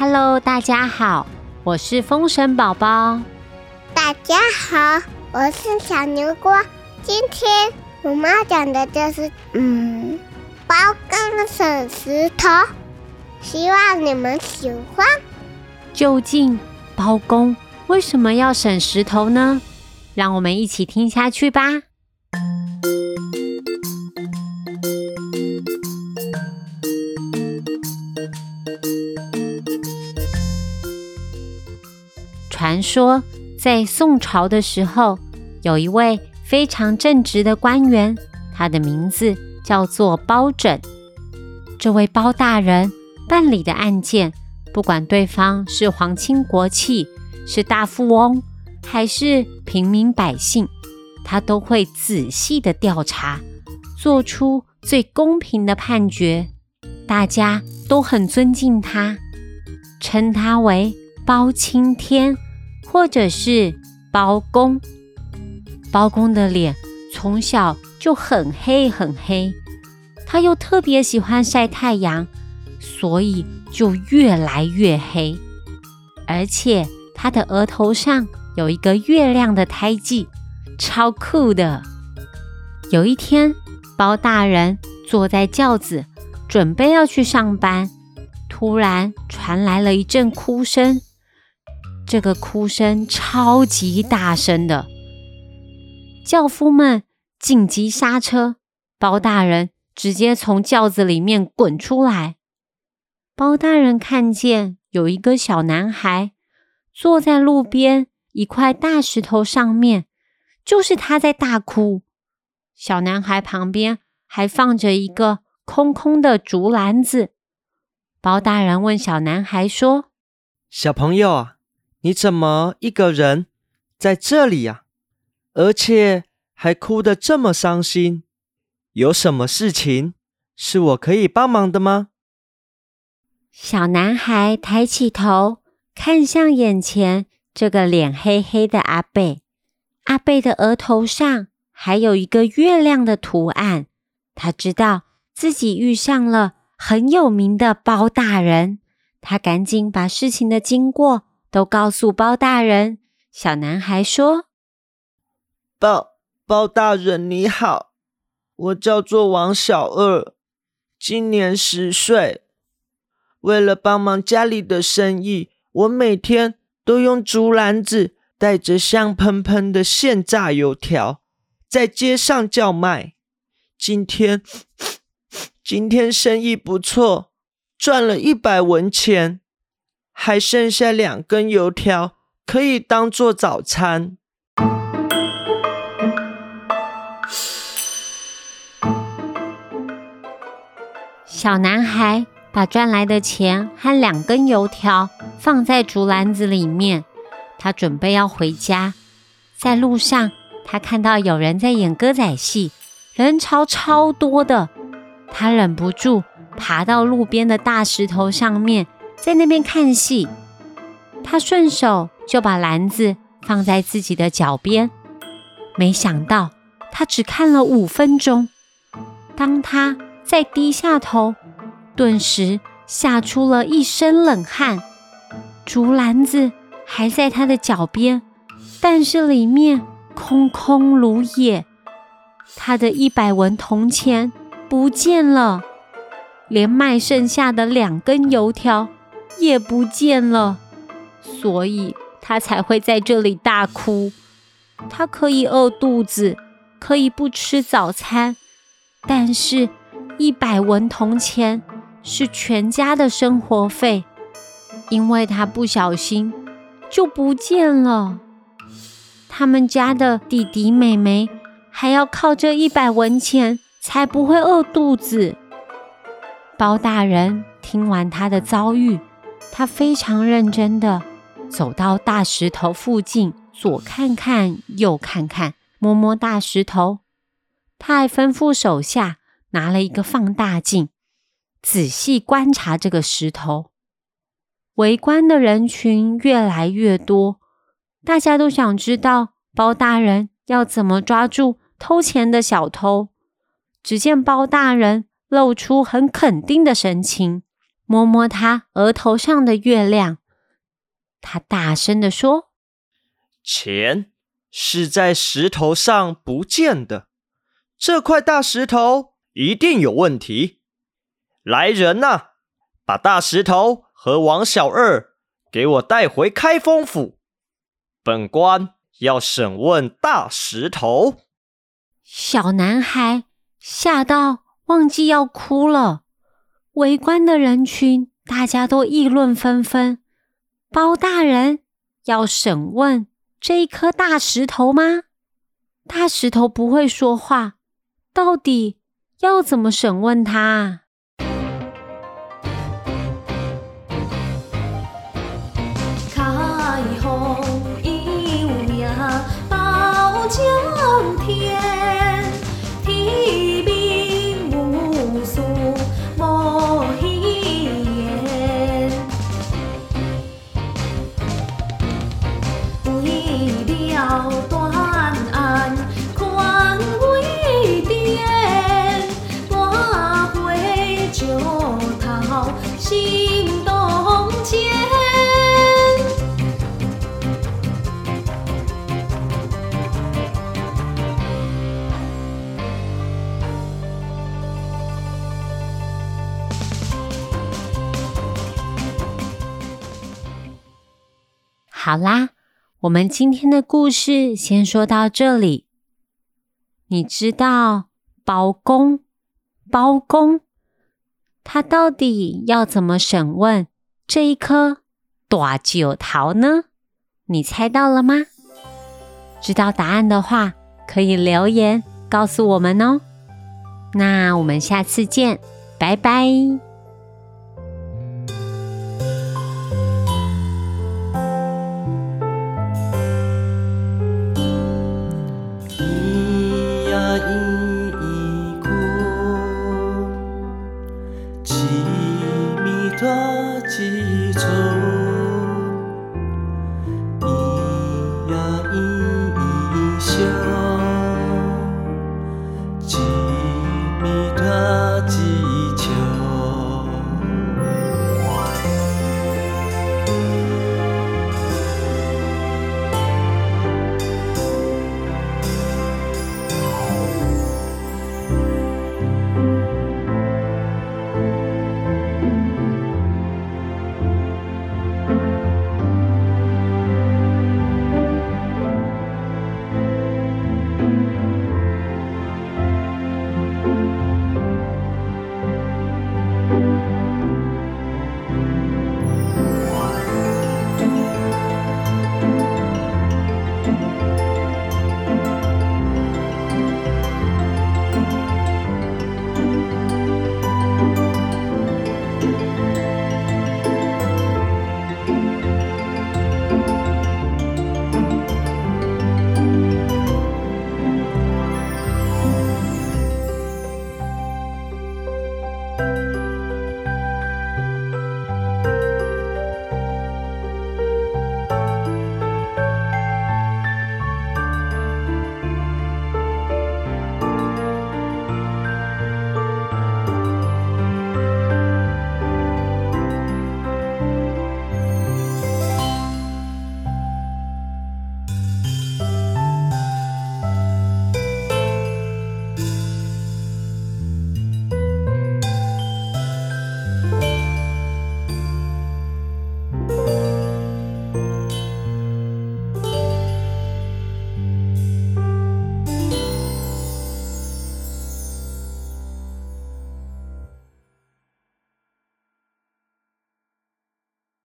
Hello，大家好，我是风神宝宝。大家好，我是小牛锅。今天我们要讲的就是，嗯，包公省石头，希望你们喜欢。究竟包公为什么要省石头呢？让我们一起听下去吧。传说在宋朝的时候，有一位非常正直的官员，他的名字叫做包拯。这位包大人办理的案件，不管对方是皇亲国戚、是大富翁，还是平民百姓，他都会仔细的调查，做出最公平的判决。大家都很尊敬他，称他为包青天。或者是包公，包公的脸从小就很黑很黑，他又特别喜欢晒太阳，所以就越来越黑。而且他的额头上有一个月亮的胎记，超酷的。有一天，包大人坐在轿子，准备要去上班，突然传来了一阵哭声。这个哭声超级大声的，轿夫们紧急刹车，包大人直接从轿子里面滚出来。包大人看见有一个小男孩坐在路边一块大石头上面，就是他在大哭。小男孩旁边还放着一个空空的竹篮子。包大人问小男孩说：“小朋友。”你怎么一个人在这里呀？而且还哭得这么伤心，有什么事情是我可以帮忙的吗？小男孩抬起头，看向眼前这个脸黑黑的阿贝。阿贝的额头上还有一个月亮的图案。他知道自己遇上了很有名的包大人，他赶紧把事情的经过。都告诉包大人。小男孩说：“包包大人你好，我叫做王小二，今年十岁。为了帮忙家里的生意，我每天都用竹篮子带着香喷喷的现炸油条，在街上叫卖。今天 今天生意不错，赚了一百文钱。”还剩下两根油条，可以当做早餐。小男孩把赚来的钱和两根油条放在竹篮子里面，他准备要回家。在路上，他看到有人在演歌仔戏，人潮超多的。他忍不住爬到路边的大石头上面。在那边看戏，他顺手就把篮子放在自己的脚边。没想到，他只看了五分钟。当他再低下头，顿时吓出了一身冷汗。竹篮子还在他的脚边，但是里面空空如也。他的一百文铜钱不见了，连卖剩下的两根油条。也不见了，所以他才会在这里大哭。他可以饿肚子，可以不吃早餐，但是，一百文铜钱是全家的生活费，因为他不小心就不见了。他们家的弟弟妹妹还要靠这一百文钱才不会饿肚子。包大人听完他的遭遇。他非常认真的走到大石头附近，左看看，右看看，摸摸大石头。他还吩咐手下拿了一个放大镜，仔细观察这个石头。围观的人群越来越多，大家都想知道包大人要怎么抓住偷钱的小偷。只见包大人露出很肯定的神情。摸摸他额头上的月亮。他大声的说：“钱是在石头上不见的，这块大石头一定有问题。来人呐，把大石头和王小二给我带回开封府，本官要审问大石头。”小男孩吓到忘记要哭了，围观的人群大家都议论纷纷。包大人要审问这一颗大石头吗？大石头不会说话，到底要怎么审问他？好啦，我们今天的故事先说到这里。你知道包公，包公他到底要怎么审问这一颗大九桃呢？你猜到了吗？知道答案的话，可以留言告诉我们哦。那我们下次见，拜拜。see.